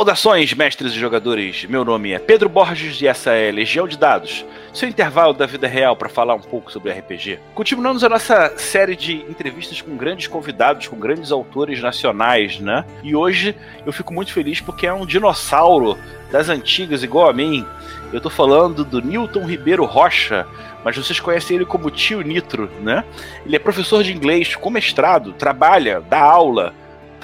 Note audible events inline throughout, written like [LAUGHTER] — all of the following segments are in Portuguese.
Saudações, mestres e jogadores! Meu nome é Pedro Borges e essa é Legião de Dados, seu intervalo da vida real para falar um pouco sobre RPG. Continuamos a nossa série de entrevistas com grandes convidados, com grandes autores nacionais, né? E hoje eu fico muito feliz porque é um dinossauro das antigas, igual a mim. Eu tô falando do Newton Ribeiro Rocha, mas vocês conhecem ele como Tio Nitro, né? Ele é professor de inglês com mestrado, trabalha, dá aula,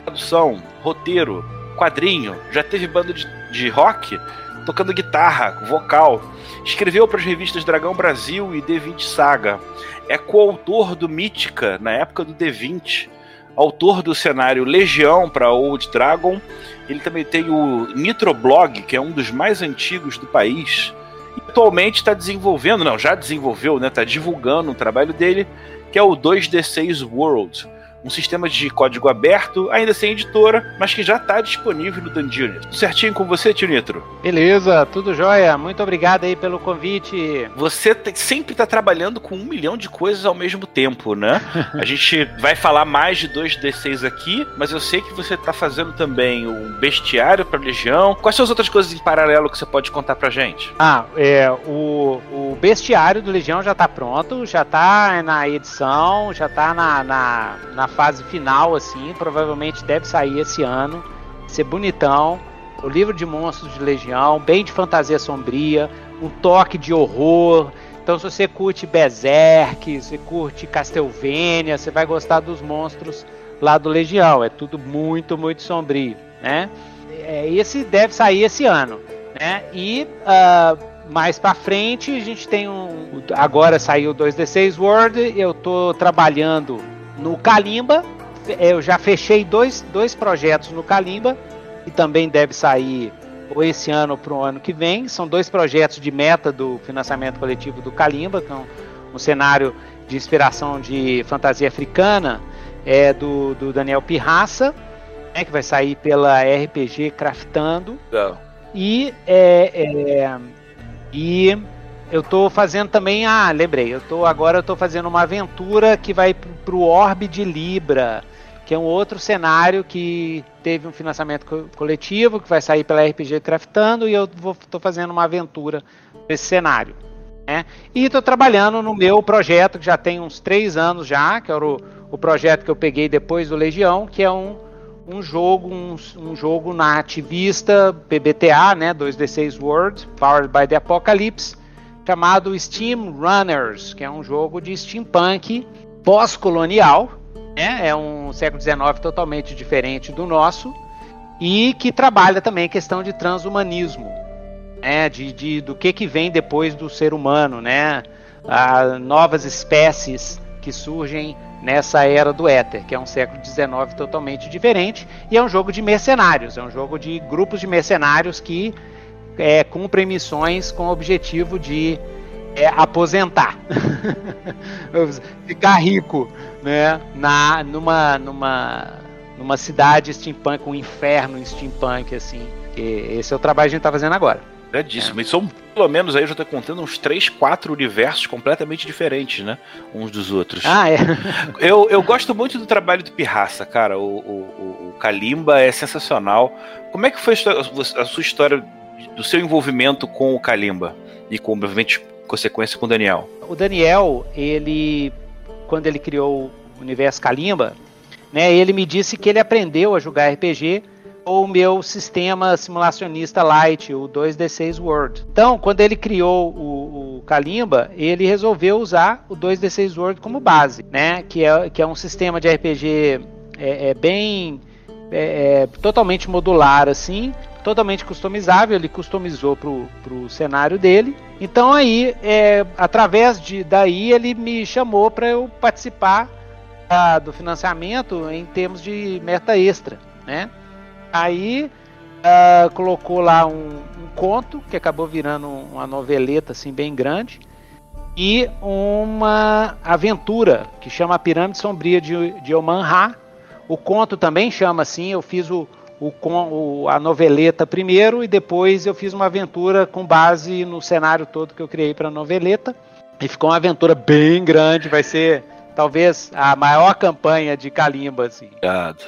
tradução, roteiro, quadrinho, já teve banda de, de rock, tocando guitarra, vocal. Escreveu para as revistas Dragão Brasil e D20 Saga. É coautor do Mítica na época do D20. Autor do cenário Legião para Old Dragon. Ele também tem o Nitroblog, que é um dos mais antigos do país. E atualmente está desenvolvendo, não, já desenvolveu, né? Está divulgando o trabalho dele, que é o 2D6 World um sistema de código aberto, ainda sem editora, mas que já está disponível no Dungeon. Certinho com você, Tio Nitro? Beleza, tudo jóia. Muito obrigado aí pelo convite. Você sempre está trabalhando com um milhão de coisas ao mesmo tempo, né? [LAUGHS] A gente vai falar mais de 2D6 aqui, mas eu sei que você está fazendo também um bestiário para Legião. Quais são as outras coisas em paralelo que você pode contar pra gente? Ah, é, o, o bestiário do Legião já está pronto, já está na edição, já está na, na, na fase final, assim, provavelmente deve sair esse ano, ser bonitão. O livro de monstros de Legião, bem de fantasia sombria, um toque de horror. Então, se você curte Berserk, se curte Castlevania, você vai gostar dos monstros lá do Legião. É tudo muito, muito sombrio, né? É, esse deve sair esse ano, né? E uh, mais para frente a gente tem um. Agora saiu o 2D6 World. Eu tô trabalhando no Kalimba. Eu já fechei dois, dois projetos no Kalimba e também deve sair ou esse ano ou para o ano que vem. São dois projetos de meta do financiamento coletivo do Kalimba, que é um, um cenário de inspiração de fantasia africana é do, do Daniel Pirraça, né, que vai sair pela RPG Craftando. E, é, é, e eu tô fazendo também, ah, lembrei, eu tô agora eu tô fazendo uma aventura que vai pro, pro Orbe de Libra, que é um outro cenário que teve um financiamento co coletivo, que vai sair pela RPG Craftando, e eu tô fazendo uma aventura nesse cenário. Né? E estou trabalhando no meu projeto, que já tem uns três anos já, que era o, o projeto que eu peguei depois do Legião, que é um, um jogo, um, um jogo na ativista PBTA, né, 2D6 World, Powered by the Apocalypse, chamado Steam Runners, que é um jogo de steampunk pós-colonial, né? é um século XIX totalmente diferente do nosso, e que trabalha também a questão de transhumanismo, né? de, de, do que, que vem depois do ser humano, né? A, novas espécies que surgem nessa era do éter, que é um século XIX totalmente diferente, e é um jogo de mercenários, é um jogo de grupos de mercenários que é, cumprem missões com o objetivo de é, aposentar, [LAUGHS] ficar rico, né? Na, numa, numa, numa cidade steampunk, um inferno steampunk, assim. esse é o trabalho que a gente está fazendo agora. Verdíssimo. É. E são, pelo menos aí, eu já estou contando uns 3, 4 universos completamente diferentes, né? Uns dos outros. Ah, é. [LAUGHS] eu, eu gosto muito do trabalho do Pirraça, cara. O, o, o Kalimba é sensacional. Como é que foi a sua história do seu envolvimento com o Kalimba e com, obviamente, consequência com o Daniel. O Daniel, ele, quando ele criou o universo Kalimba, né, ele me disse que ele aprendeu a jogar RPG com o meu sistema simulacionista Light, o 2D6 World. Então, quando ele criou o, o Kalimba, ele resolveu usar o 2D6 World como base, né, que é, que é um sistema de RPG é, é bem é, é, totalmente modular assim totalmente customizável, ele customizou para o cenário dele. Então aí, é, através de daí, ele me chamou para eu participar ah, do financiamento em termos de meta extra, né? Aí ah, colocou lá um, um, conto que acabou virando uma noveleta assim bem grande e uma aventura que chama a Pirâmide Sombria de, de Oman O conto também chama assim, eu fiz o, o, o, a noveleta primeiro e depois eu fiz uma aventura com base no cenário todo que eu criei para a noveleta. E ficou uma aventura bem grande, vai ser talvez a maior campanha de Kalimba, assim.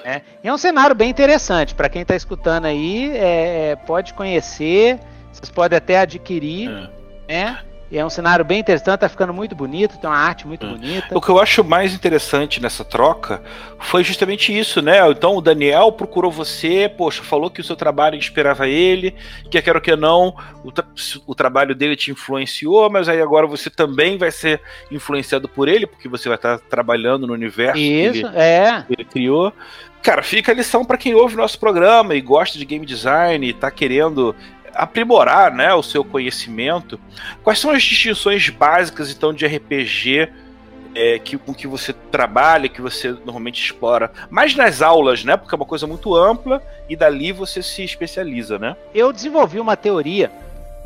É, é um cenário bem interessante, para quem está escutando aí, é, é, pode conhecer, vocês podem até adquirir, é. né? E é um cenário bem interessante, tá ficando muito bonito, tem uma arte muito hum. bonita. O que eu acho mais interessante nessa troca foi justamente isso, né? Então o Daniel procurou você, poxa, falou que o seu trabalho inspirava ele, que quer ou que não, o, tra o trabalho dele te influenciou, mas aí agora você também vai ser influenciado por ele, porque você vai estar trabalhando no universo isso, que ele, é. que ele criou. Cara, fica a lição para quem ouve nosso programa e gosta de game design e tá querendo aprimorar né, o seu conhecimento, quais são as distinções básicas então de RPG é, que, com que você trabalha, que você normalmente explora, mais nas aulas, né? Porque é uma coisa muito ampla e dali você se especializa, né? Eu desenvolvi uma teoria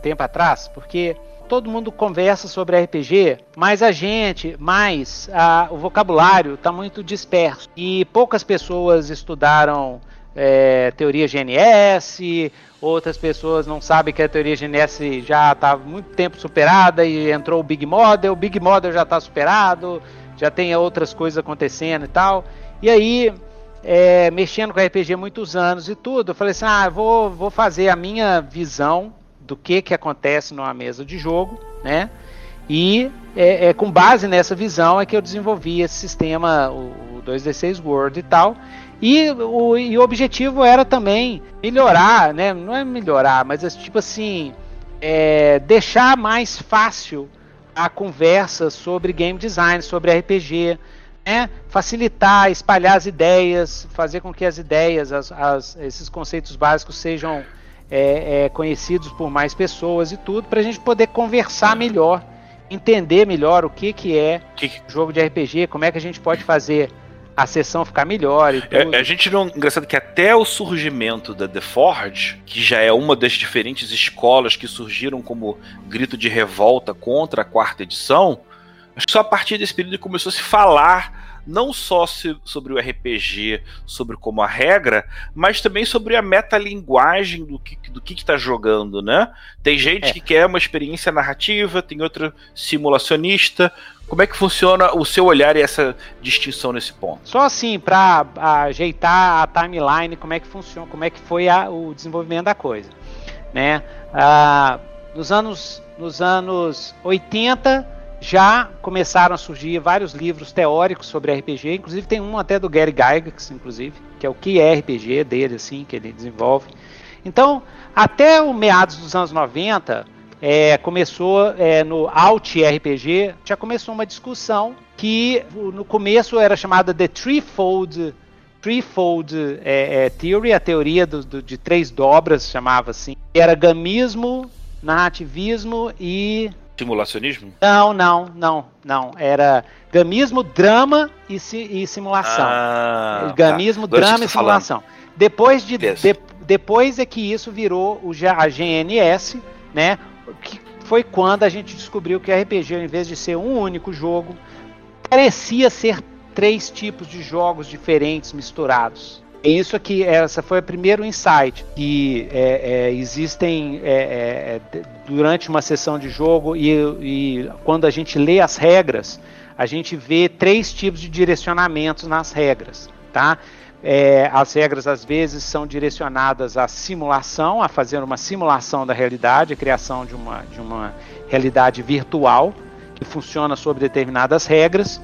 tempo atrás, porque todo mundo conversa sobre RPG, mas a gente, mais a, o vocabulário está muito disperso e poucas pessoas estudaram é, teoria GNS, outras pessoas não sabem que a teoria GNS já está muito tempo superada e entrou o Big Model, o Big Model já está superado, já tem outras coisas acontecendo e tal. E aí, é, mexendo com RPG há muitos anos e tudo, eu falei assim, ah, vou, vou fazer a minha visão do que, que acontece numa mesa de jogo, né? E é, é, com base nessa visão é que eu desenvolvi esse sistema, o, o 2D6 World e tal. E o, e o objetivo era também melhorar, né? Não é melhorar, mas é tipo assim, é, deixar mais fácil a conversa sobre game design, sobre RPG, né? facilitar, espalhar as ideias, fazer com que as ideias, as, as, esses conceitos básicos sejam é, é, conhecidos por mais pessoas e tudo, para a gente poder conversar melhor, entender melhor o que, que é que... jogo de RPG, como é que a gente pode fazer a sessão ficar melhor e é, tudo. É, a gente não. Engraçado que até o surgimento da The Forge, que já é uma das diferentes escolas que surgiram como grito de revolta contra a quarta edição, acho que só a partir desse período começou a se falar não só se, sobre o RPG, sobre como a regra, mas também sobre a metalinguagem do que do que está jogando, né? Tem gente é. que quer uma experiência narrativa, tem outra simulacionista, como é que funciona o seu olhar e essa distinção nesse ponto? Só assim, para ajeitar a timeline, como é que funciona, como é que foi a, o desenvolvimento da coisa. Né? Ah, nos, anos, nos anos 80 já começaram a surgir vários livros teóricos sobre RPG, inclusive tem um até do Gary Gygax, inclusive, que é o que é RPG dele, assim, que ele desenvolve. Então, até o meados dos anos 90, é, começou é, no Alt RPG, já começou uma discussão que no começo era chamada de Threefold Threefold é, é, Theory, a teoria do, do, de três dobras, chamava assim. Era gamismo, narrativismo e. Simulacionismo? Não, não, não, não. Era gamismo, drama e, e simulação. Ah, tá. gamismo, tá. drama e simulação. Falando. Depois de, de, depois é que isso virou o, a GNS, né? que foi quando a gente descobriu que RPG, ao invés de ser um único jogo, parecia ser três tipos de jogos diferentes misturados. E isso aqui, essa foi o primeiro insight que é, é, existem é, é durante uma sessão de jogo e, e quando a gente lê as regras, a gente vê três tipos de direcionamentos nas regras, tá? É, as regras às vezes são direcionadas à simulação, a fazer uma simulação da realidade, a criação de uma, de uma realidade virtual que funciona sob determinadas regras.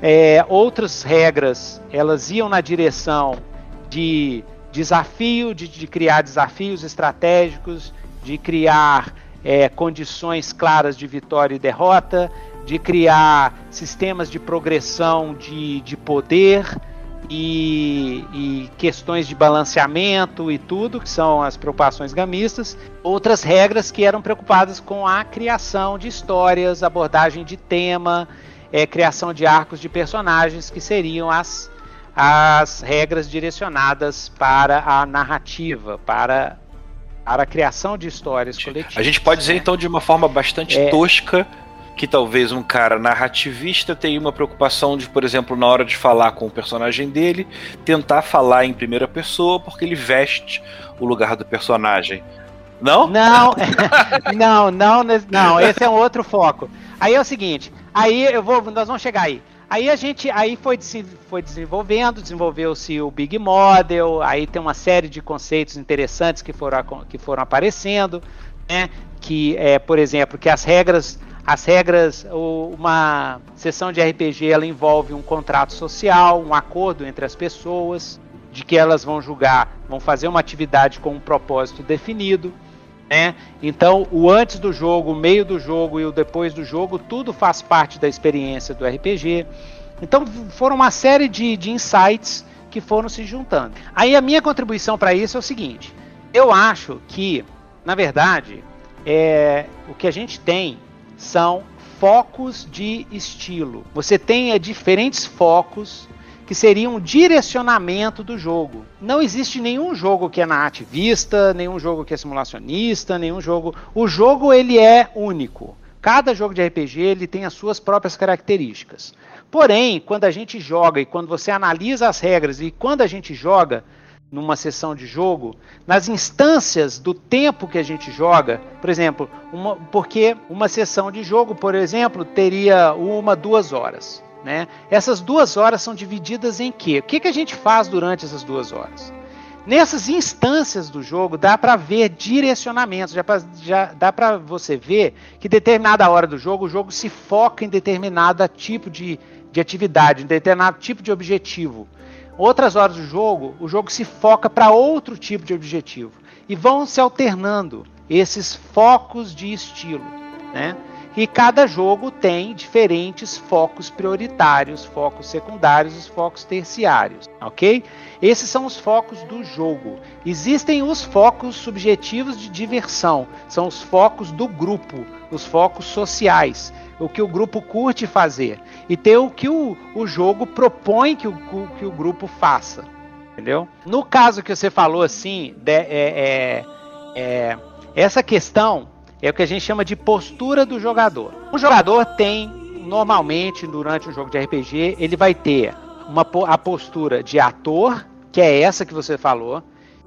É, outras regras elas iam na direção de desafio, de, de criar desafios estratégicos, de criar é, condições claras de vitória e derrota, de criar sistemas de progressão de, de poder e, e, questões de balanceamento e tudo, que são as preocupações gamistas. Outras regras que eram preocupadas com a criação de histórias, abordagem de tema, é, criação de arcos de personagens, que seriam as, as regras direcionadas para a narrativa, para, para a criação de histórias coletivas. A gente pode dizer, né? então, de uma forma bastante é, tosca que talvez um cara narrativista tenha uma preocupação de, por exemplo, na hora de falar com o personagem dele, tentar falar em primeira pessoa porque ele veste o lugar do personagem. Não? Não, [LAUGHS] [LAUGHS] não, não, não, esse é um outro foco. Aí é o seguinte, aí eu vou, nós vamos chegar aí. Aí a gente, aí foi, foi desenvolvendo, desenvolveu-se o Big Model, aí tem uma série de conceitos interessantes que foram, que foram aparecendo, né? Que é, por exemplo, que as regras, as regras, uma sessão de RPG ela envolve um contrato social, um acordo entre as pessoas, de que elas vão julgar, vão fazer uma atividade com um propósito definido. Né? Então, o antes do jogo, o meio do jogo e o depois do jogo, tudo faz parte da experiência do RPG. Então, foram uma série de, de insights que foram se juntando. Aí, a minha contribuição para isso é o seguinte: eu acho que, na verdade, é, o que a gente tem são focos de estilo. Você tem é, diferentes focos que seria um direcionamento do jogo. Não existe nenhum jogo que é nativista, nenhum jogo que é simulacionista, nenhum jogo. O jogo ele é único. Cada jogo de RPG ele tem as suas próprias características. Porém, quando a gente joga e quando você analisa as regras e quando a gente joga numa sessão de jogo, nas instâncias do tempo que a gente joga, por exemplo, uma, porque uma sessão de jogo, por exemplo, teria uma, duas horas. Né? Essas duas horas são divididas em quê? O que, que a gente faz durante essas duas horas? Nessas instâncias do jogo dá para ver direcionamentos, já, pra, já dá para você ver que determinada hora do jogo o jogo se foca em determinado tipo de, de atividade, em determinado tipo de objetivo. Outras horas do jogo o jogo se foca para outro tipo de objetivo e vão se alternando esses focos de estilo, né? E cada jogo tem diferentes focos prioritários, focos secundários e focos terciários, ok? Esses são os focos do jogo. Existem os focos subjetivos de diversão, são os focos do grupo, os focos sociais, o que o grupo curte fazer. E tem o que o, o jogo propõe que o, que o grupo faça, entendeu? No caso que você falou assim, de, é, é, é, essa questão é o que a gente chama de postura do jogador. O jogador tem, normalmente, durante um jogo de RPG, ele vai ter uma, a postura de ator, que é essa que você falou,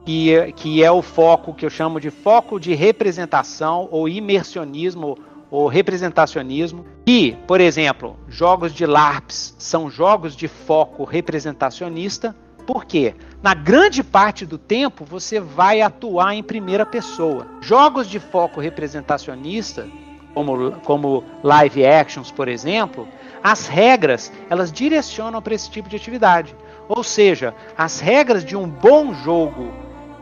que, que é o foco que eu chamo de foco de representação ou imersionismo ou representacionismo. E, por exemplo, jogos de LARPs são jogos de foco representacionista. Por quê? na grande parte do tempo você vai atuar em primeira pessoa. Jogos de foco representacionista, como, como live actions, por exemplo, as regras elas direcionam para esse tipo de atividade. Ou seja, as regras de um bom jogo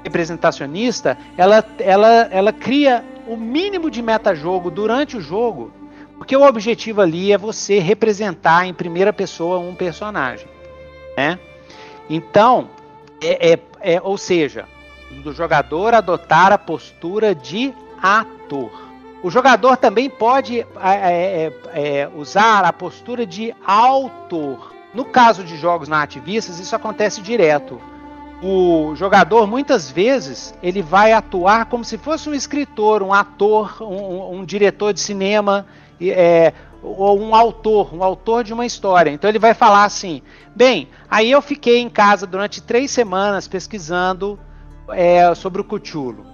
representacionista, ela, ela, ela cria o mínimo de metajogo durante o jogo, porque o objetivo ali é você representar em primeira pessoa um personagem. Né? Então, é, é, é, ou seja, do jogador adotar a postura de ator. O jogador também pode é, é, é, usar a postura de autor. No caso de jogos nativistas, isso acontece direto. O jogador, muitas vezes, ele vai atuar como se fosse um escritor, um ator, um, um diretor de cinema, é, ou um autor, um autor de uma história. Então ele vai falar assim: bem, aí eu fiquei em casa durante três semanas pesquisando é, sobre o Cthulhu.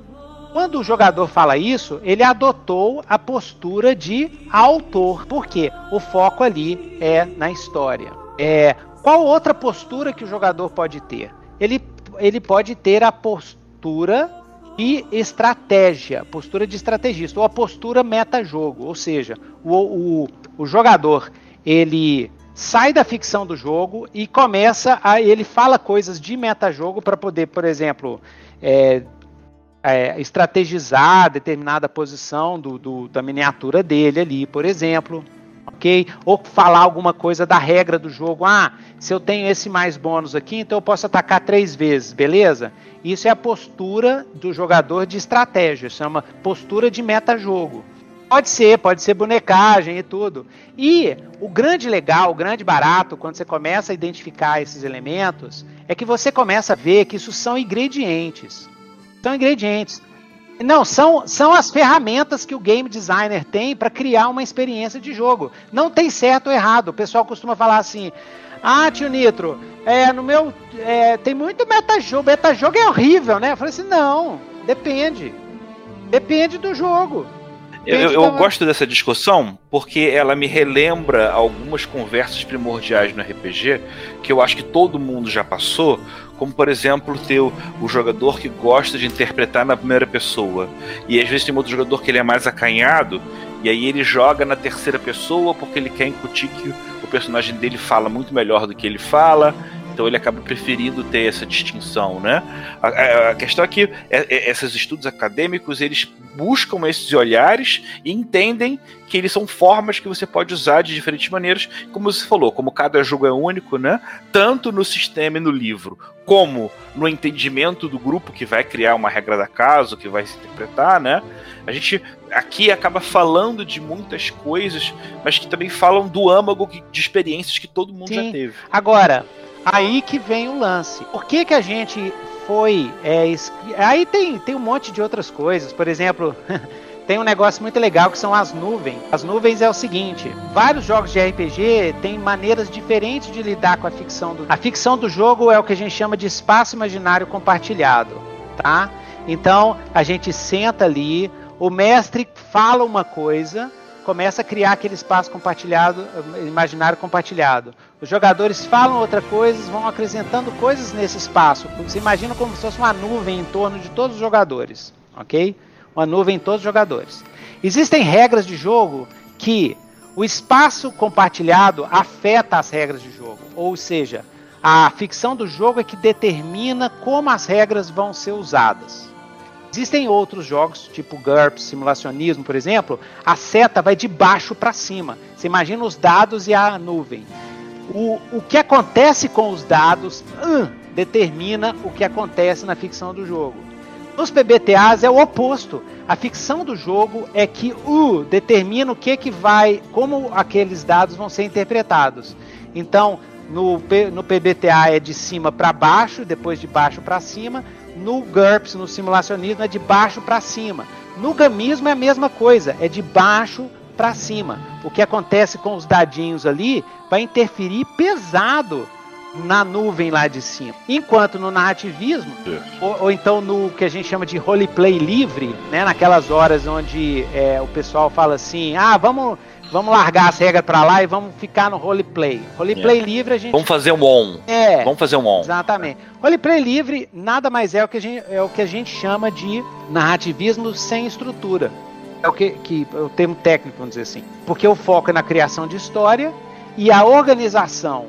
Quando o jogador fala isso, ele adotou a postura de autor, porque o foco ali é na história. É, qual outra postura que o jogador pode ter? Ele, ele pode ter a postura e estratégia, postura de estrategista, ou a postura meta-jogo, ou seja, o, o, o jogador ele sai da ficção do jogo e começa a ele fala coisas de meta-jogo para poder, por exemplo, é, é, estrategizar determinada posição do, do, da miniatura dele ali, por exemplo ok? Ou falar alguma coisa da regra do jogo. Ah, se eu tenho esse mais bônus aqui, então eu posso atacar três vezes, beleza? Isso é a postura do jogador de estratégia, chama postura de meta-jogo. Pode ser, pode ser bonecagem e tudo. E o grande legal, o grande barato, quando você começa a identificar esses elementos, é que você começa a ver que isso são ingredientes. São ingredientes. Não, são, são as ferramentas que o game designer tem para criar uma experiência de jogo. Não tem certo ou errado. O pessoal costuma falar assim: ah, tio Nitro, é, no meu. É, tem muito metajogo. Metajogo é horrível, né? Eu falei assim: não, depende. Depende do jogo. Eu, eu, gosto dessa discussão porque ela me relembra algumas conversas primordiais no RPG que eu acho que todo mundo já passou, como por exemplo ter o, o, jogador que gosta de interpretar na primeira pessoa. E às vezes tem outro jogador que ele é mais acanhado e aí ele joga na terceira pessoa porque ele quer incutir que o personagem dele fala muito melhor do que ele fala então ele acaba preferindo ter essa distinção, né? A, a, a questão é que é, é, esses estudos acadêmicos eles buscam esses olhares e entendem que eles são formas que você pode usar de diferentes maneiras, como você falou, como cada jogo é único, né? Tanto no sistema e no livro, como no entendimento do grupo que vai criar uma regra da casa, que vai se interpretar, né? A gente aqui acaba falando de muitas coisas, mas que também falam do âmago de experiências que todo mundo Sim. já teve. Agora, Aí que vem o lance. Por que, que a gente foi. É, aí tem, tem um monte de outras coisas. Por exemplo. [LAUGHS] tem um negócio muito legal que são as nuvens. As nuvens é o seguinte: vários jogos de RPG têm maneiras diferentes de lidar com a ficção do. A ficção do jogo é o que a gente chama de espaço imaginário compartilhado, tá? Então a gente senta ali, o mestre fala uma coisa, começa a criar aquele espaço compartilhado, imaginário compartilhado. Os jogadores falam outra coisa, vão acrescentando coisas nesse espaço. Você imagina como se fosse uma nuvem em torno de todos os jogadores, ok? Uma nuvem em todos os jogadores. Existem regras de jogo que o espaço compartilhado afeta as regras de jogo, ou seja, a ficção do jogo é que determina como as regras vão ser usadas. Existem outros jogos, tipo GURPS, simulacionismo, por exemplo, a seta vai de baixo para cima. Você imagina os dados e a nuvem. O, o que acontece com os dados uh, determina o que acontece na ficção do jogo. Nos PBTAs é o oposto. A ficção do jogo é que o uh, determina o que que vai, como aqueles dados vão ser interpretados. Então, no, no PBTA é de cima para baixo, depois de baixo para cima. No GURPS, no simulacionismo, é de baixo para cima. No gamismo é a mesma coisa, é de baixo para cima. O que acontece com os dadinhos ali vai interferir pesado na nuvem lá de cima. Enquanto no narrativismo, ou, ou, então no que a gente chama de roleplay livre, né, naquelas horas onde é, o pessoal fala assim, ah, vamos vamos largar as regras para lá e vamos ficar no roleplay. Roleplay é. livre a gente. Vamos fazer um on. É. Vamos fazer um on. Exatamente. Roleplay livre nada mais é o que a gente, é o que a gente chama de narrativismo sem estrutura. É o que, que é o termo técnico, vamos dizer assim. Porque o foco é na criação de história e a organização.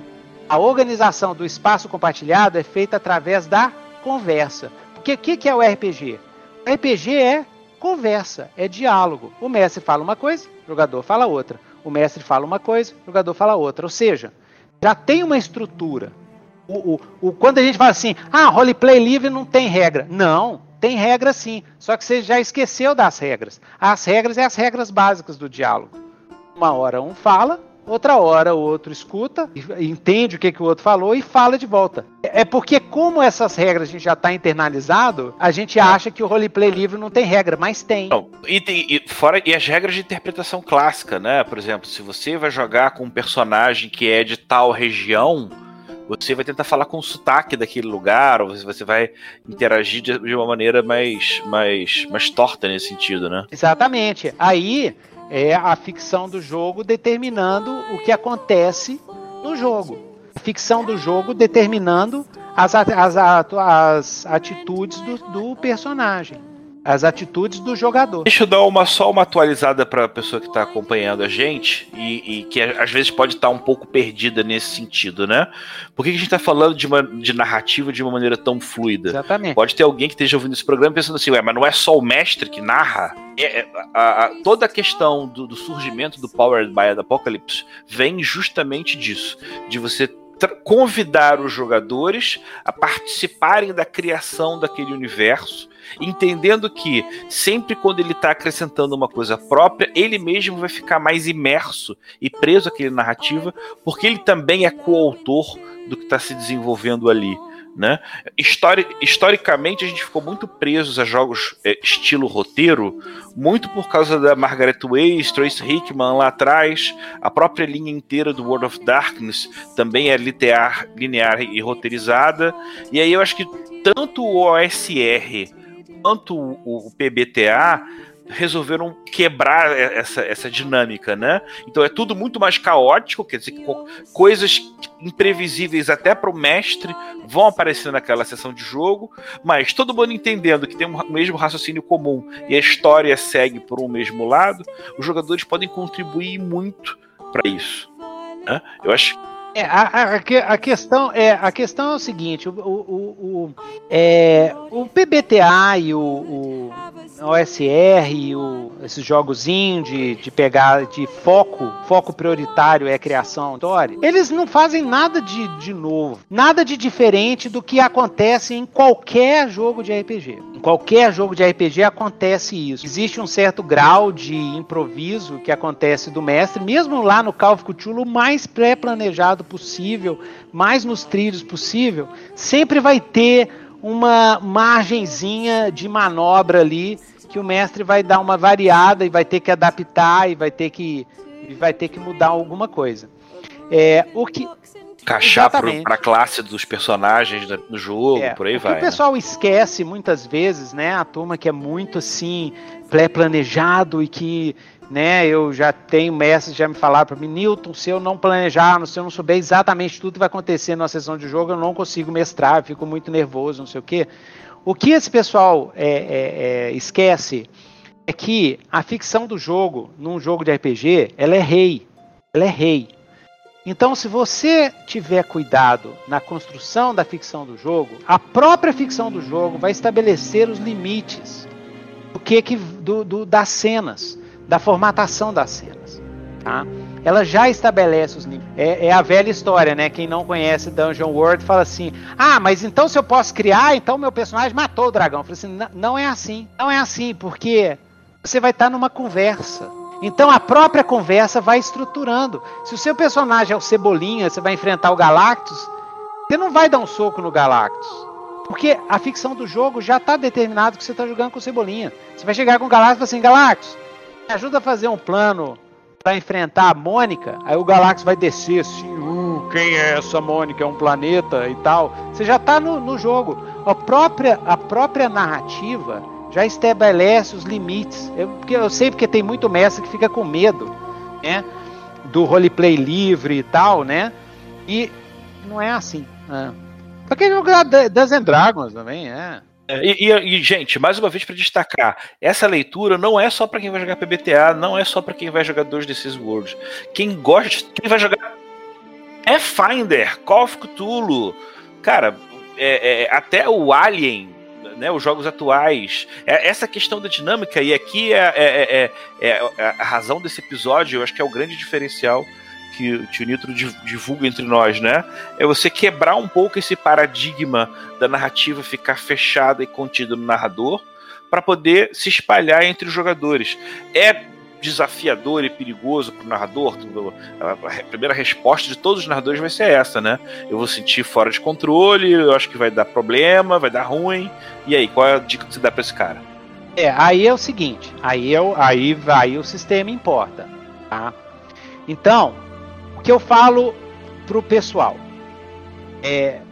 A organização do espaço compartilhado é feita através da conversa. Porque o que, que é o RPG? O RPG é conversa, é diálogo. O mestre fala uma coisa, o jogador fala outra. O mestre fala uma coisa, o jogador fala outra. Ou seja, já tem uma estrutura. O, o, o, quando a gente fala assim, ah, roleplay livre não tem regra. Não, tem regra sim. Só que você já esqueceu das regras. As regras é as regras básicas do diálogo. Uma hora um fala, Outra hora o outro escuta, entende o que, que o outro falou e fala de volta. É porque, como essas regras a gente já está internalizado, a gente acha que o roleplay livre não tem regra, mas tem. Não, e, tem, e, fora, e as regras de interpretação clássica, né? Por exemplo, se você vai jogar com um personagem que é de tal região, você vai tentar falar com o sotaque daquele lugar, ou você vai interagir de, uma maneira mais, mais, mais torta nesse sentido, né? Exatamente. Aí é a ficção do jogo determinando o que acontece no jogo. A ficção do jogo determinando as, as, as atitudes do, do personagem as atitudes do jogador. Deixa eu dar uma, só uma atualizada para a pessoa que está acompanhando a gente e, e, que às vezes pode estar tá um pouco perdida nesse sentido, né? Por que, que a gente está falando de, uma, de narrativa de uma maneira tão fluida? Exatamente. Pode ter alguém que esteja ouvindo esse programa pensando assim, ué, mas não é só o mestre que narra? É, é a, a, toda a questão do, do surgimento do Powered by the Apocalypse vem justamente disso, de você convidar os jogadores a participarem da criação daquele universo entendendo que sempre quando ele está acrescentando uma coisa própria, ele mesmo vai ficar mais imerso e preso àquela narrativa, porque ele também é coautor do que está se desenvolvendo ali. Né? Histori historicamente, a gente ficou muito presos a jogos é, estilo roteiro, muito por causa da Margaret Weiss, Trace Hickman lá atrás, a própria linha inteira do World of Darkness também é linear, linear e roteirizada. E aí eu acho que tanto o OSR quanto o PBTA resolveram quebrar essa, essa dinâmica, né? Então é tudo muito mais caótico, quer dizer, coisas imprevisíveis até para o mestre vão aparecer naquela sessão de jogo, mas todo mundo entendendo que tem um mesmo raciocínio comum e a história segue por um mesmo lado, os jogadores podem contribuir muito para isso. Né? Eu acho é, a, a, a, questão é a questão é o seguinte, o, o, o, é, o PBTA e o, o OSR o, esses jogos indie de pegar de foco, foco prioritário é a criação história, eles não fazem nada de, de novo, nada de diferente do que acontece em qualquer jogo de RPG. Em qualquer jogo de RPG acontece isso. Existe um certo grau de improviso que acontece do mestre, mesmo lá no Call of Cthulhu mais pré-planejado possível, mais nos trilhos possível, sempre vai ter uma margenzinha de manobra ali que o mestre vai dar uma variada e vai ter que adaptar e vai ter que vai ter que mudar alguma coisa. É, o que encaixar para a classe dos personagens no jogo, é, por aí o vai. o né? pessoal esquece muitas vezes, né? A turma que é muito assim pré-planejado e que né? Eu já tenho mestres já me falaram para mim, Newton, se eu não planejar, se eu não souber exatamente tudo que vai acontecer na sessão de jogo, eu não consigo mestrar, fico muito nervoso, não sei o quê. O que esse pessoal é, é, é, esquece é que a ficção do jogo, num jogo de RPG, ela é rei. Ela é rei. Então, se você tiver cuidado na construção da ficção do jogo, a própria ficção do jogo vai estabelecer os limites do que, que do, do das cenas da formatação das cenas. Tá? Ela já estabelece os níveis. É, é, a velha história, né? Quem não conhece Dungeon World fala assim: ah, mas então se eu posso criar, então meu personagem matou o dragão. Eu assim: não é assim. Não é assim, porque você vai estar numa conversa. Então a própria conversa vai estruturando. Se o seu personagem é o Cebolinha, você vai enfrentar o Galactus, você não vai dar um soco no Galactus. Porque a ficção do jogo já está determinado que você está jogando com o Cebolinha. Você vai chegar com o Galactus e falar assim, Galactus, ajuda a fazer um plano para enfrentar a Mônica, aí o Galactus vai descer assim, uh, quem é essa Mônica? É um planeta e tal. Você já está no, no jogo. A própria, a própria narrativa já estabelece os limites. Eu, porque eu sei porque tem muito mestre que fica com medo, né? Do roleplay livre e tal, né? E não é assim. Né? Pra quem jogar Dungeons Dragons também, é. É, e, e, e, gente, mais uma vez para destacar, essa leitura não é só para quem vai jogar PBTA, não é só para quem vai jogar 2D6 World. Quem gosta, quem vai jogar é Finder, Call of Cthulhu, cara, é, é, até o Alien, né, os jogos atuais. É, essa questão da dinâmica, e aqui é, é, é a razão desse episódio, eu acho que é o grande diferencial que, o Nitro divulga entre nós, né? É você quebrar um pouco esse paradigma da narrativa ficar fechada e contida no narrador para poder se espalhar entre os jogadores. É desafiador e perigoso para o narrador. A primeira resposta de todos os narradores vai ser essa, né? Eu vou sentir fora de controle, eu acho que vai dar problema, vai dar ruim. E aí, qual é a dica que você dá para esse cara? É, aí é o seguinte, aí, é o, aí, aí o sistema importa, tá? Então, o que eu falo pro pessoal é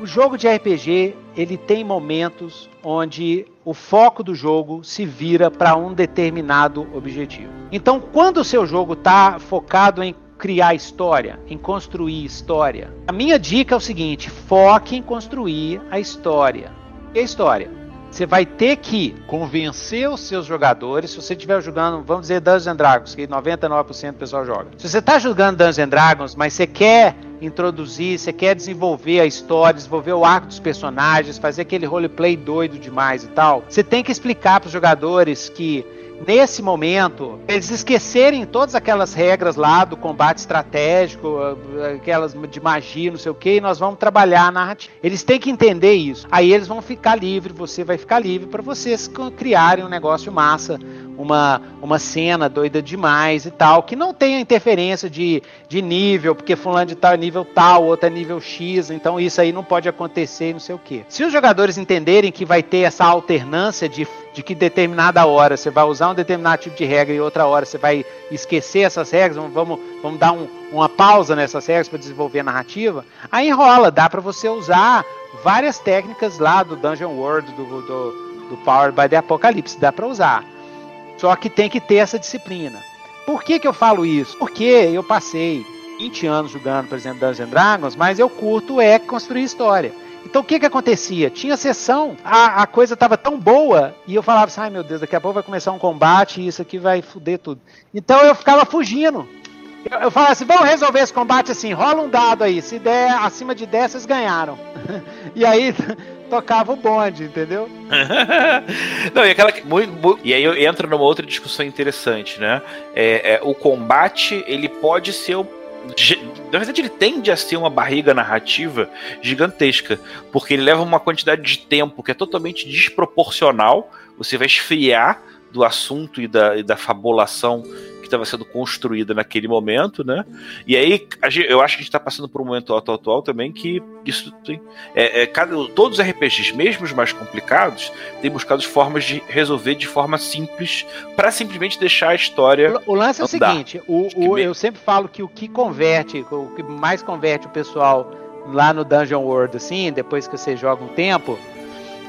o jogo de RPG ele tem momentos onde o foco do jogo se vira para um determinado objetivo. Então, quando o seu jogo está focado em criar história, em construir história, a minha dica é o seguinte: foque em construir a história. E a história? Você vai ter que convencer os seus jogadores. Se você estiver jogando, vamos dizer, Dungeons Dragons, que 99% do pessoal joga. Se você está jogando Dungeons Dragons, mas você quer introduzir, você quer desenvolver a história, desenvolver o arco dos personagens, fazer aquele roleplay doido demais e tal, você tem que explicar para os jogadores que nesse momento, eles esquecerem todas aquelas regras lá do combate estratégico, aquelas de magia, não sei o que, e nós vamos trabalhar a narrativa. Eles têm que entender isso. Aí eles vão ficar livres, você vai ficar livre para vocês criarem um negócio massa, uma, uma cena doida demais e tal, que não tenha interferência de, de nível, porque fulano de tal é nível tal, outro é nível X, então isso aí não pode acontecer e não sei o que. Se os jogadores entenderem que vai ter essa alternância de, de que determinada hora você vai usar um determinado tipo de regra e outra hora você vai esquecer essas regras, vamos, vamos dar um, uma pausa nessas regras para desenvolver a narrativa, aí rola, dá para você usar várias técnicas lá do Dungeon World, do, do, do Power by the Apocalypse, dá para usar. Só que tem que ter essa disciplina. Por que, que eu falo isso? Porque eu passei 20 anos jogando, por exemplo, Dungeons Dragons, mas eu curto é construir história. Então o que que acontecia? Tinha sessão, a, a coisa estava tão boa, e eu falava assim, ai meu Deus, daqui a pouco vai começar um combate e isso aqui vai foder tudo. Então eu ficava fugindo. Eu, eu falava assim, vamos resolver esse combate assim, rola um dado aí, se der acima de 10, vocês ganharam. [LAUGHS] e aí tocava o bonde, entendeu? [LAUGHS] Não, e aquela. Muito, muito, e aí entra numa outra discussão interessante, né? É, é, o combate, ele pode ser. Na verdade, ele tende a ser uma barriga narrativa gigantesca, porque ele leva uma quantidade de tempo que é totalmente desproporcional. Você vai esfriar do assunto e da, e da fabulação estava sendo construída naquele momento, né? E aí eu acho que a gente está passando por um momento atual, atual também que isso tem, é, é, cada, todos os RPGs, mesmo os mais complicados, têm buscado formas de resolver de forma simples para simplesmente deixar a história. O, o lance andar. é o seguinte: o, o, eu sempre falo que o que converte, o que mais converte o pessoal lá no Dungeon World, assim, depois que você joga um tempo,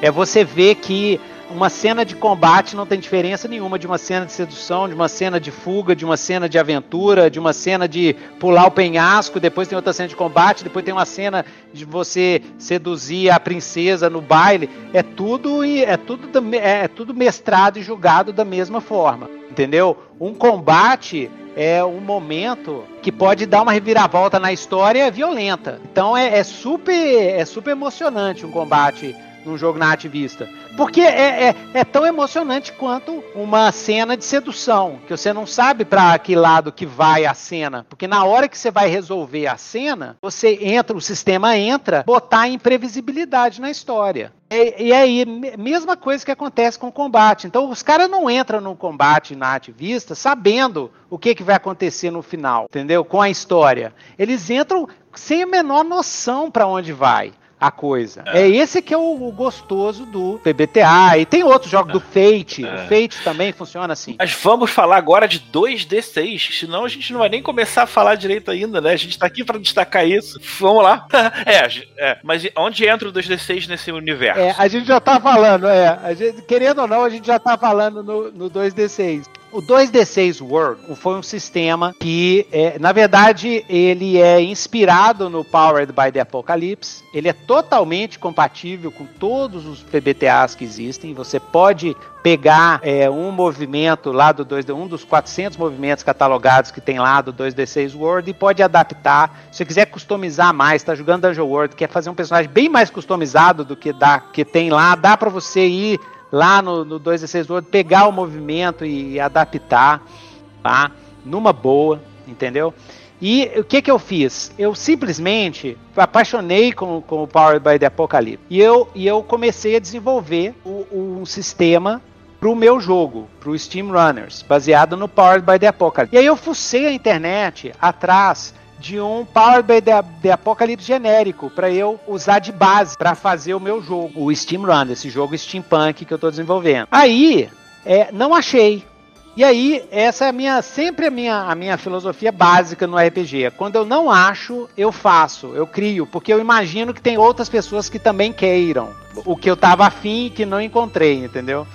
é você ver que uma cena de combate não tem diferença nenhuma de uma cena de sedução, de uma cena de fuga, de uma cena de aventura, de uma cena de pular o penhasco, depois tem outra cena de combate, depois tem uma cena de você seduzir a princesa no baile. É tudo é tudo é, é tudo mestrado e julgado da mesma forma, entendeu? Um combate é um momento que pode dar uma reviravolta na história violenta. Então é, é super é super emocionante um combate num jogo narrativista. Porque é, é, é, tão emocionante quanto uma cena de sedução, que você não sabe para que lado que vai a cena. Porque na hora que você vai resolver a cena, você entra, o sistema entra, botar imprevisibilidade na história. E, e aí, mesma coisa que acontece com o combate. Então, os caras não entram no combate narrativista sabendo o que, que vai acontecer no final, entendeu? Com a história. Eles entram sem a menor noção para onde vai a coisa. É. é, esse que é o, o, gostoso do PBTA. E tem outros jogos do Fate. É. O Fate também funciona assim. Mas vamos falar agora de 2D6, senão a gente não vai nem começar a falar direito ainda, né? A gente tá aqui para destacar isso. Vamos lá. [LAUGHS] é, é, mas onde entra o 2D6 nesse universo? É, a gente já tá falando, é. Gente, querendo ou não, a gente já tá falando no, no 2D6. O 2D6 World foi um sistema que, é, na verdade, ele é inspirado no Powered by the Apocalypse. Ele é totalmente compatível com todos os PBTAs que existem. Você pode pegar é, um movimento lá do 2D, um dos 400 movimentos catalogados que tem lá do 2D6 World e pode adaptar. Se você quiser customizar mais, está jogando Dungeon World, quer fazer um personagem bem mais customizado do que dá, que tem lá, dá para você ir lá no, no 216 World, pegar o movimento e adaptar, tá? Numa boa, entendeu? E o que que eu fiz? Eu simplesmente apaixonei com, com o Power by the Apocalypse. E eu, e eu comecei a desenvolver o, um sistema para o meu jogo, para o Steam Runners, baseado no Power by the Apocalypse. E aí eu fucei a internet atrás de um Power by the, the Apocalypse genérico para eu usar de base para fazer o meu jogo, o Steam Run, esse jogo steampunk que eu estou desenvolvendo. Aí, é, não achei. E aí, essa é a minha, sempre a minha, a minha filosofia básica no RPG. Quando eu não acho, eu faço, eu crio, porque eu imagino que tem outras pessoas que também queiram o que eu tava afim e que não encontrei, entendeu?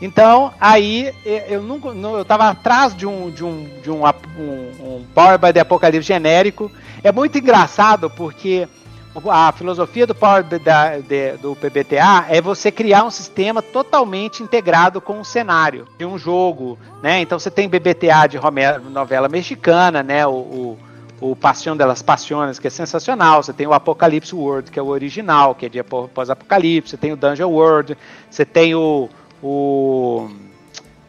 Então, aí eu nunca. Eu tava atrás de um, de um, de um, um, um Power by the Apocalipse genérico. É muito engraçado porque a filosofia do Power de, do PBTA é você criar um sistema totalmente integrado com o cenário de um jogo, né? Então você tem BBTA de novela mexicana, né? O, o, o Passion delas Passiones, que é sensacional. Você tem o Apocalipse World, que é o original, que é de pós-apocalipse. Você tem o Dungeon World. Você tem o o.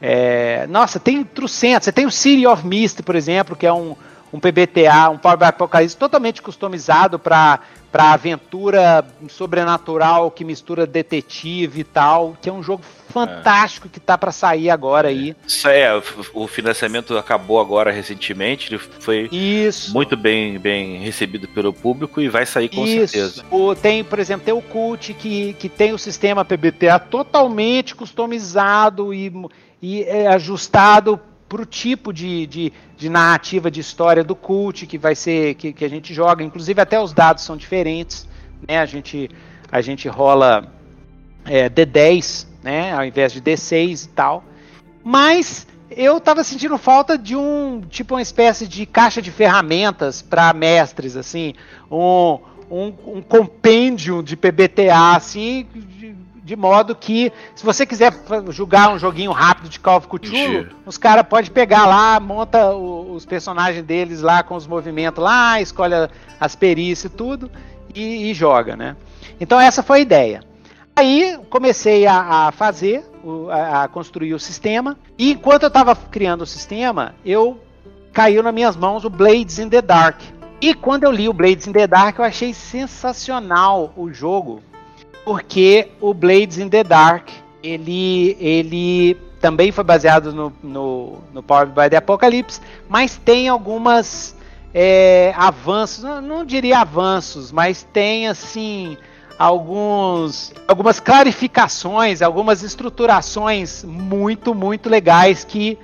É, nossa, tem trucentos. Você tem o City of Mist, por exemplo, que é um, um PBTA, um Power by Apocalipse totalmente customizado para aventura sobrenatural que mistura detetive e tal, que é um jogo fantástico é. que tá para sair agora aí. Isso é, o financiamento acabou agora recentemente, ele foi Isso. muito bem, bem recebido pelo público e vai sair com Isso. certeza. O, tem, por exemplo, tem o Cult que, que tem o sistema PBTA totalmente customizado e, e é ajustado para o tipo de, de, de, narrativa de história do cult que vai ser que, que a gente joga. Inclusive até os dados são diferentes, né? A gente a gente rola é, D10, né? Ao invés de D6 e tal. Mas eu tava sentindo falta de um tipo uma espécie de caixa de ferramentas para mestres, assim, um, um, um compêndio de PBTA, assim, de, de, modo que, se você quiser jogar um joguinho rápido de Call of Cthulhu, os caras podem pegar lá, monta o, os personagens deles lá com os movimentos lá, escolhe as perícias e tudo, e, e joga, né? Então essa foi a ideia. Aí comecei a, a fazer, a, a, construir o sistema. E enquanto eu estava criando o sistema, eu caiu nas minhas mãos o Blades in the Dark. E quando eu li o Blades in the Dark, eu achei sensacional o jogo, porque o Blades in the Dark ele, ele também foi baseado no, no, no Power by the Apocalypse, mas tem algumas é, avanços, não, não diria avanços, mas tem assim alguns, algumas clarificações, algumas estruturações muito, muito legais que,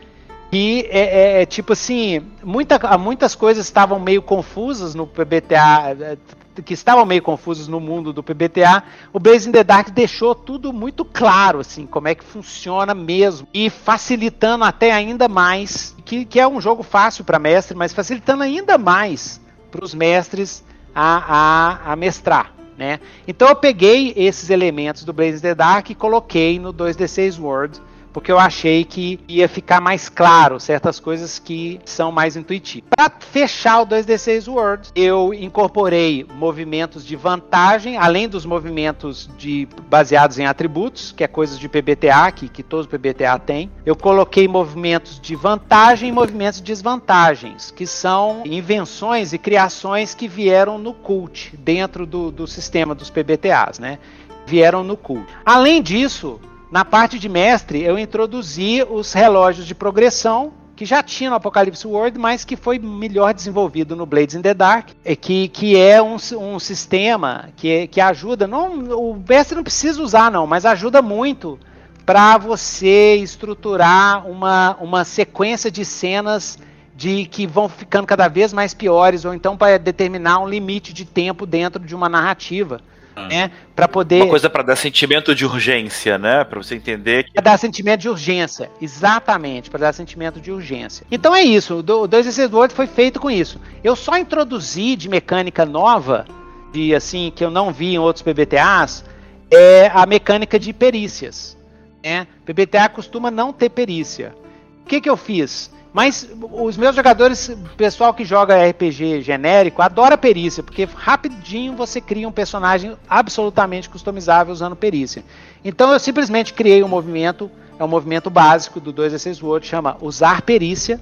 que é, é, é tipo assim, muita, muitas coisas estavam meio confusas no PBTA, é, que estavam meio confusas no mundo do PBTA, o Blaze in the Dark deixou tudo muito claro, assim, como é que funciona mesmo, e facilitando até ainda mais, que, que é um jogo fácil para mestre, mas facilitando ainda mais para os mestres a, a, a mestrar. Né? Então eu peguei esses elementos do Blaze the Dark e coloquei no 2D6 World porque eu achei que ia ficar mais claro certas coisas que são mais intuitivas. Para fechar o 2D6 World, eu incorporei movimentos de vantagem, além dos movimentos de baseados em atributos, que é coisas de PBTA, que, que todos os PBTA têm. Eu coloquei movimentos de vantagem e movimentos de desvantagens, que são invenções e criações que vieram no cult, dentro do, do sistema dos PBTAs, né? Vieram no cult. Além disso, na parte de mestre, eu introduzi os relógios de progressão, que já tinha no Apocalypse World, mas que foi melhor desenvolvido no Blades in the Dark, que, que é um, um sistema que, que ajuda. Não, o mestre não precisa usar, não, mas ajuda muito para você estruturar uma, uma sequência de cenas de que vão ficando cada vez mais piores, ou então para determinar um limite de tempo dentro de uma narrativa. Ah. né? Para poder. Uma coisa para dar sentimento de urgência, né? Para você entender. Que... Para dar sentimento de urgência, exatamente, para dar sentimento de urgência. Então é isso. O 2 World foi feito com isso. Eu só introduzi de mecânica nova, de assim que eu não vi em outros PBTAs, é a mecânica de perícias. Né? PBTA costuma não ter perícia. O que, que eu fiz? Mas os meus jogadores, pessoal que joga RPG genérico, adora perícia, porque rapidinho você cria um personagem absolutamente customizável usando perícia. Então eu simplesmente criei um movimento, é um movimento básico do 2 a 6 Word, chama usar perícia.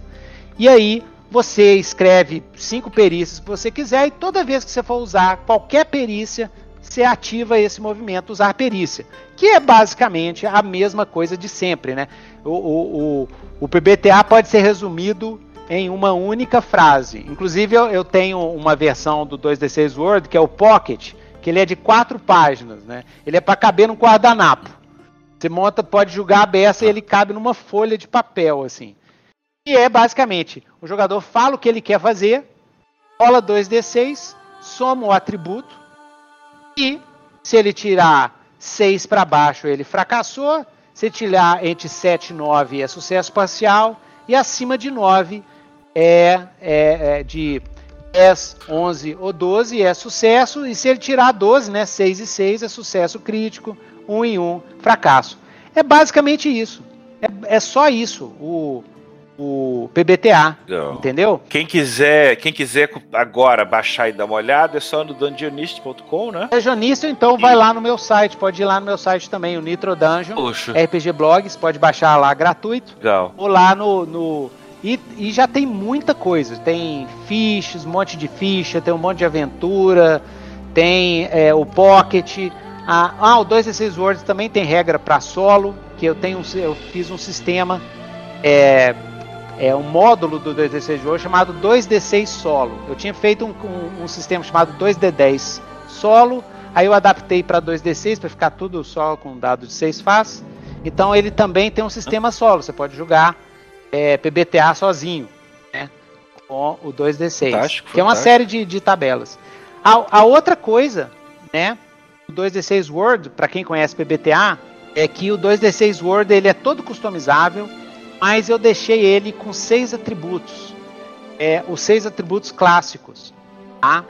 E aí você escreve cinco perícias que você quiser e toda vez que você for usar qualquer perícia, você ativa esse movimento usar perícia, que é basicamente a mesma coisa de sempre, né? O, o, o, o PBTA pode ser resumido em uma única frase. Inclusive, eu, eu tenho uma versão do 2D6 Word, que é o Pocket, que ele é de quatro páginas, né? Ele é para caber num guardanapo. Você monta, pode jogar a beça e ele cabe numa folha de papel, assim. E é basicamente, o jogador fala o que ele quer fazer, rola 2D6, soma o atributo, e se ele tirar 6 para baixo, ele fracassou. Se tirar entre 7 e 9 é sucesso parcial. E acima de 9 é, é, é de 10, 11 ou 12 é sucesso. E se ele tirar 12, né, 6 e 6 é sucesso crítico. 1 e 1, fracasso. É basicamente isso. É, é só isso. O, o PBTA, Não. entendeu? Quem quiser, quem quiser agora baixar e dar uma olhada, é só no dungeonist.com, né? Dungeonist, então vai lá no meu site, pode ir lá no meu site também, o Nitro Dungeon, Puxa. RPG Blogs, pode baixar lá gratuito. Legal. Ou lá no, no e, e, já tem muita coisa, tem fichas, um monte de ficha, tem um monte de aventura, tem é, o Pocket, ah, ah o 2 6 Words também tem regra para solo, que eu tenho, eu fiz um sistema, é, é um módulo do 2D6 World chamado 2D6 Solo. Eu tinha feito um, um, um sistema chamado 2D10 Solo, aí eu adaptei para 2D6 para ficar tudo só com dado de 6 faces. Então ele também tem um sistema solo, você pode jogar é, PBTA sozinho, né? Com o 2D6, fantástico, que é uma série de, de tabelas. A, a, outra coisa, né? O 2D6 Word, para quem conhece PBTA, é que o 2D6 Word ele é todo customizável, mas eu deixei ele com seis atributos, é, os seis atributos clássicos, tá?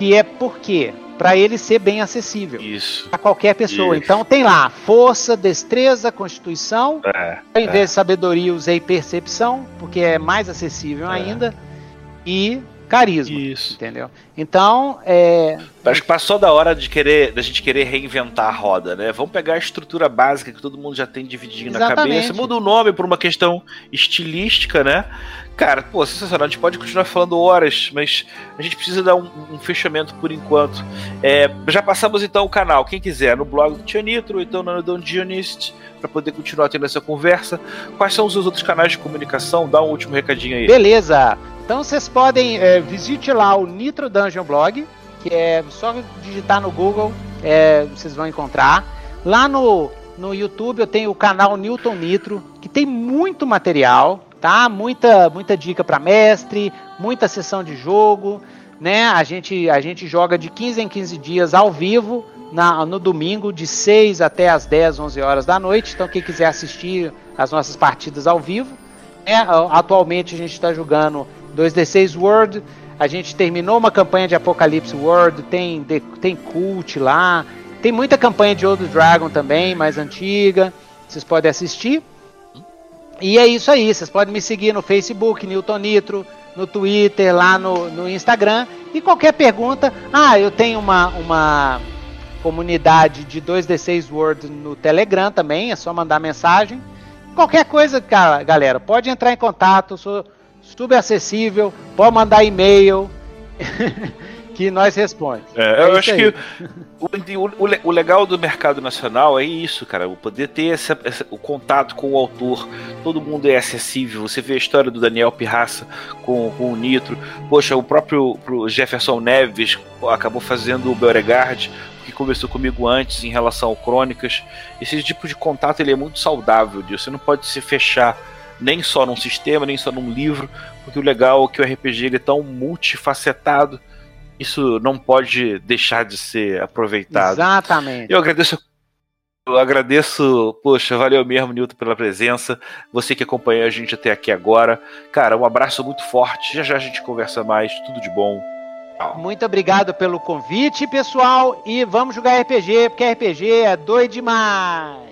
Que é porque para ele ser bem acessível a qualquer pessoa. Isso. Então tem lá força, destreza, constituição. É, ao invés é. de sabedoria, usei percepção, porque é mais acessível é. ainda. E carisma. Isso. Entendeu? Então, é. Acho que passou da hora de querer, da gente querer reinventar a roda, né? Vamos pegar a estrutura básica que todo mundo já tem divididinho Exatamente. na cabeça, muda o nome por uma questão estilística, né? Cara, pô, sensacional. A gente pode continuar falando horas, mas a gente precisa dar um, um fechamento por enquanto. É, já passamos então o canal, quem quiser, no blog do Tianitro, ou então no Dungeonist, para poder continuar tendo essa conversa. Quais são os outros canais de comunicação? Dá um último recadinho aí. Beleza! Então vocês podem é, visite lá o Nitro Dungeon Blog, que é só digitar no Google, é, vocês vão encontrar. Lá no, no YouTube eu tenho o canal Newton Nitro, que tem muito material, tá? Muita, muita dica para mestre, muita sessão de jogo, né? A gente, a gente joga de 15 em 15 dias ao vivo, na, no domingo, de 6 até as 10, 11 horas da noite. Então, quem quiser assistir as nossas partidas ao vivo, né? atualmente a gente está jogando 2D6 World. A gente terminou uma campanha de Apocalipse World, tem, tem Cult lá, tem muita campanha de Old Dragon também, mais antiga. Vocês podem assistir. E é isso aí, vocês podem me seguir no Facebook, Newton Nitro, no Twitter, lá no, no Instagram. E qualquer pergunta, ah, eu tenho uma, uma comunidade de 2D6 World no Telegram também, é só mandar mensagem. Qualquer coisa, galera, pode entrar em contato, sou super acessível, pode mandar e-mail [LAUGHS] que nós respondemos. É, eu é acho aí. que o, o, o, legal do mercado nacional é isso, cara, o poder ter essa, essa, o contato com o autor, todo mundo é acessível. Você vê a história do Daniel Pirraça com, com o Nitro, poxa, o próprio Jefferson Neves acabou fazendo o Beauregard, que conversou comigo antes em relação ao Crônicas. Esse tipo de contato ele é muito saudável, você não pode se fechar nem só num sistema, nem só num livro, porque o legal é que o RPG ele é tão multifacetado, isso não pode deixar de ser aproveitado. Exatamente. Eu agradeço eu agradeço, poxa, valeu mesmo, Nilton, pela presença. Você que acompanhou a gente até aqui agora. Cara, um abraço muito forte. Já já a gente conversa mais. Tudo de bom. Muito obrigado pelo convite, pessoal. E vamos jogar RPG, porque RPG é doido demais.